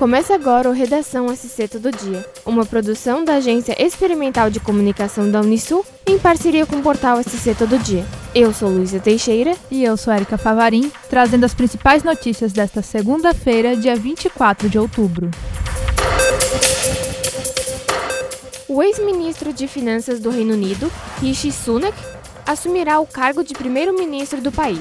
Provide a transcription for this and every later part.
Começa agora o Redação SC Todo Dia, uma produção da Agência Experimental de Comunicação da Unisul em parceria com o portal SC Todo Dia. Eu sou Luísa Teixeira e eu sou Erika Favarim, trazendo as principais notícias desta segunda-feira, dia 24 de outubro. O ex-ministro de Finanças do Reino Unido, Rishi Sunak, assumirá o cargo de primeiro-ministro do país,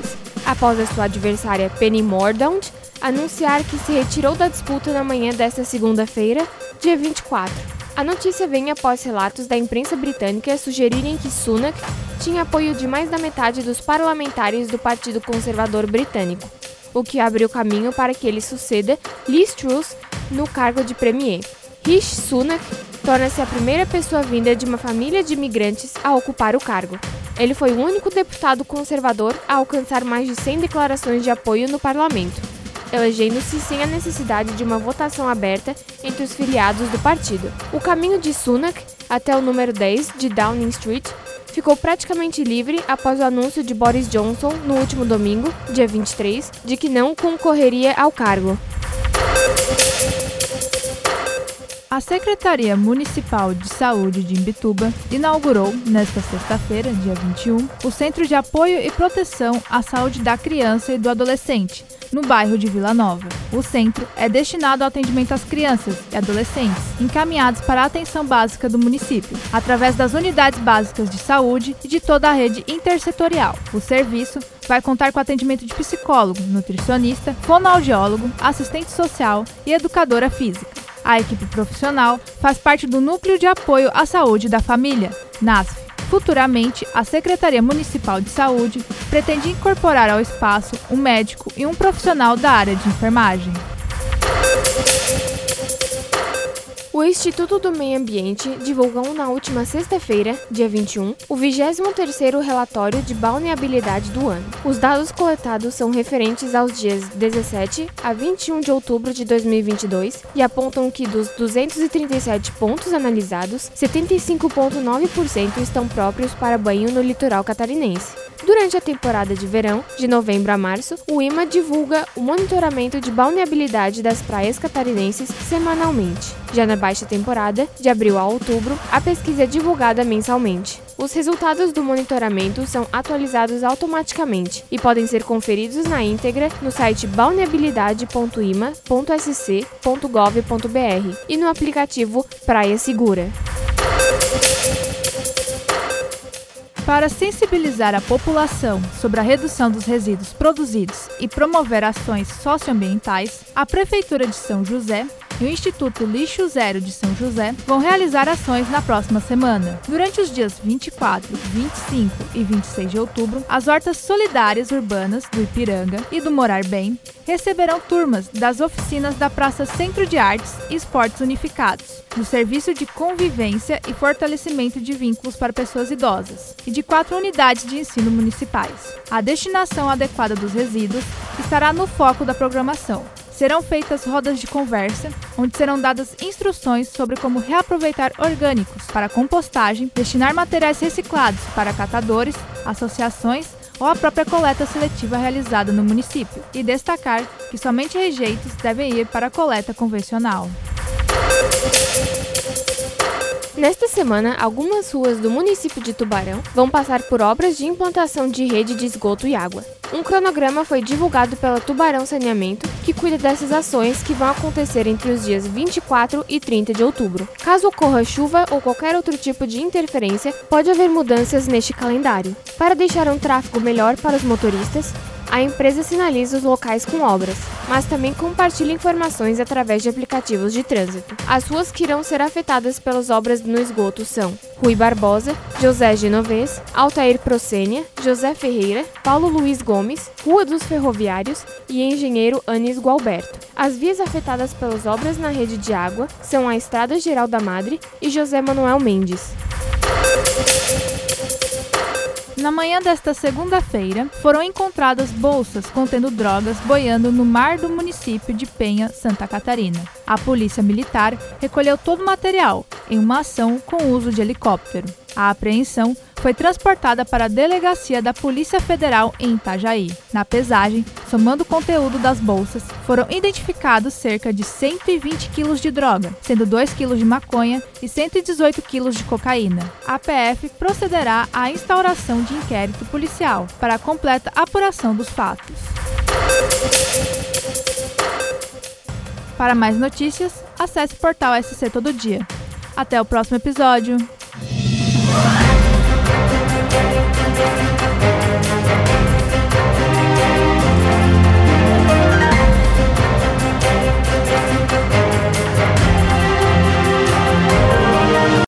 após a sua adversária Penny Mordaunt anunciar que se retirou da disputa na manhã desta segunda-feira, dia 24. A notícia vem após relatos da imprensa britânica sugerirem que Sunak tinha apoio de mais da metade dos parlamentares do Partido Conservador Britânico, o que abriu caminho para que ele suceda Liz Truss no cargo de premier. Rishi Sunak torna-se a primeira pessoa vinda de uma família de imigrantes a ocupar o cargo. Ele foi o único deputado conservador a alcançar mais de 100 declarações de apoio no parlamento elegendo-se sem a necessidade de uma votação aberta entre os filiados do partido. O caminho de Sunak até o número 10 de Downing Street ficou praticamente livre após o anúncio de Boris Johnson no último domingo, dia 23, de que não concorreria ao cargo. A Secretaria Municipal de Saúde de Imbituba inaugurou, nesta sexta-feira, dia 21, o Centro de Apoio e Proteção à Saúde da Criança e do Adolescente, no bairro de Vila Nova. O centro é destinado ao atendimento às crianças e adolescentes encaminhados para a atenção básica do município, através das unidades básicas de saúde e de toda a rede intersetorial. O serviço vai contar com atendimento de psicólogo, nutricionista, fonoaudiólogo, assistente social e educadora física. A equipe profissional faz parte do Núcleo de Apoio à Saúde da Família, NASF, Futuramente, a Secretaria Municipal de Saúde pretende incorporar ao espaço um médico e um profissional da área de enfermagem. O Instituto do Meio Ambiente divulgou na última sexta-feira, dia 21, o 23º relatório de balneabilidade do ano. Os dados coletados são referentes aos dias 17 a 21 de outubro de 2022 e apontam que dos 237 pontos analisados, 75,9% estão próprios para banho no litoral catarinense. Durante a temporada de verão, de novembro a março, o IMA divulga o monitoramento de balneabilidade das praias catarinenses semanalmente. Já na baixa temporada, de abril a outubro, a pesquisa é divulgada mensalmente. Os resultados do monitoramento são atualizados automaticamente e podem ser conferidos na íntegra no site balneabilidade.ima.sc.gov.br e no aplicativo Praia Segura. Para sensibilizar a população sobre a redução dos resíduos produzidos e promover ações socioambientais, a Prefeitura de São José e o Instituto Lixo Zero de São José vão realizar ações na próxima semana. Durante os dias 24, 25 e 26 de outubro, as hortas solidárias urbanas do Ipiranga e do Morar Bem receberão turmas das oficinas da Praça Centro de Artes e Esportes Unificados, do Serviço de Convivência e Fortalecimento de Vínculos para Pessoas Idosas e de quatro unidades de ensino municipais. A destinação adequada dos resíduos estará no foco da programação serão feitas rodas de conversa, onde serão dadas instruções sobre como reaproveitar orgânicos para compostagem, destinar materiais reciclados para catadores, associações ou a própria coleta seletiva realizada no município, e destacar que somente rejeitos devem ir para a coleta convencional. Nesta semana, algumas ruas do município de Tubarão vão passar por obras de implantação de rede de esgoto e água. Um cronograma foi divulgado pela Tubarão Saneamento, que cuida dessas ações que vão acontecer entre os dias 24 e 30 de outubro. Caso ocorra chuva ou qualquer outro tipo de interferência, pode haver mudanças neste calendário. Para deixar um tráfego melhor para os motoristas, a empresa sinaliza os locais com obras, mas também compartilha informações através de aplicativos de trânsito. As ruas que irão ser afetadas pelas obras no esgoto são Rui Barbosa, José Genovês, Altair Procênia, José Ferreira, Paulo Luiz Gomes, Rua dos Ferroviários e Engenheiro Anis Gualberto. As vias afetadas pelas obras na rede de água são a Estrada Geral da Madre e José Manuel Mendes. Na manhã desta segunda-feira, foram encontradas bolsas contendo drogas boiando no mar do município de Penha, Santa Catarina. A Polícia Militar recolheu todo o material em uma ação com uso de helicóptero. A apreensão foi transportada para a delegacia da Polícia Federal em Itajaí. Na pesagem, somando o conteúdo das bolsas, foram identificados cerca de 120 quilos de droga, sendo 2 quilos de maconha e 118 quilos de cocaína. A PF procederá à instauração de inquérito policial para a completa apuração dos fatos. Para mais notícias, acesse o portal SC Todo Dia. Até o próximo episódio! Thank you.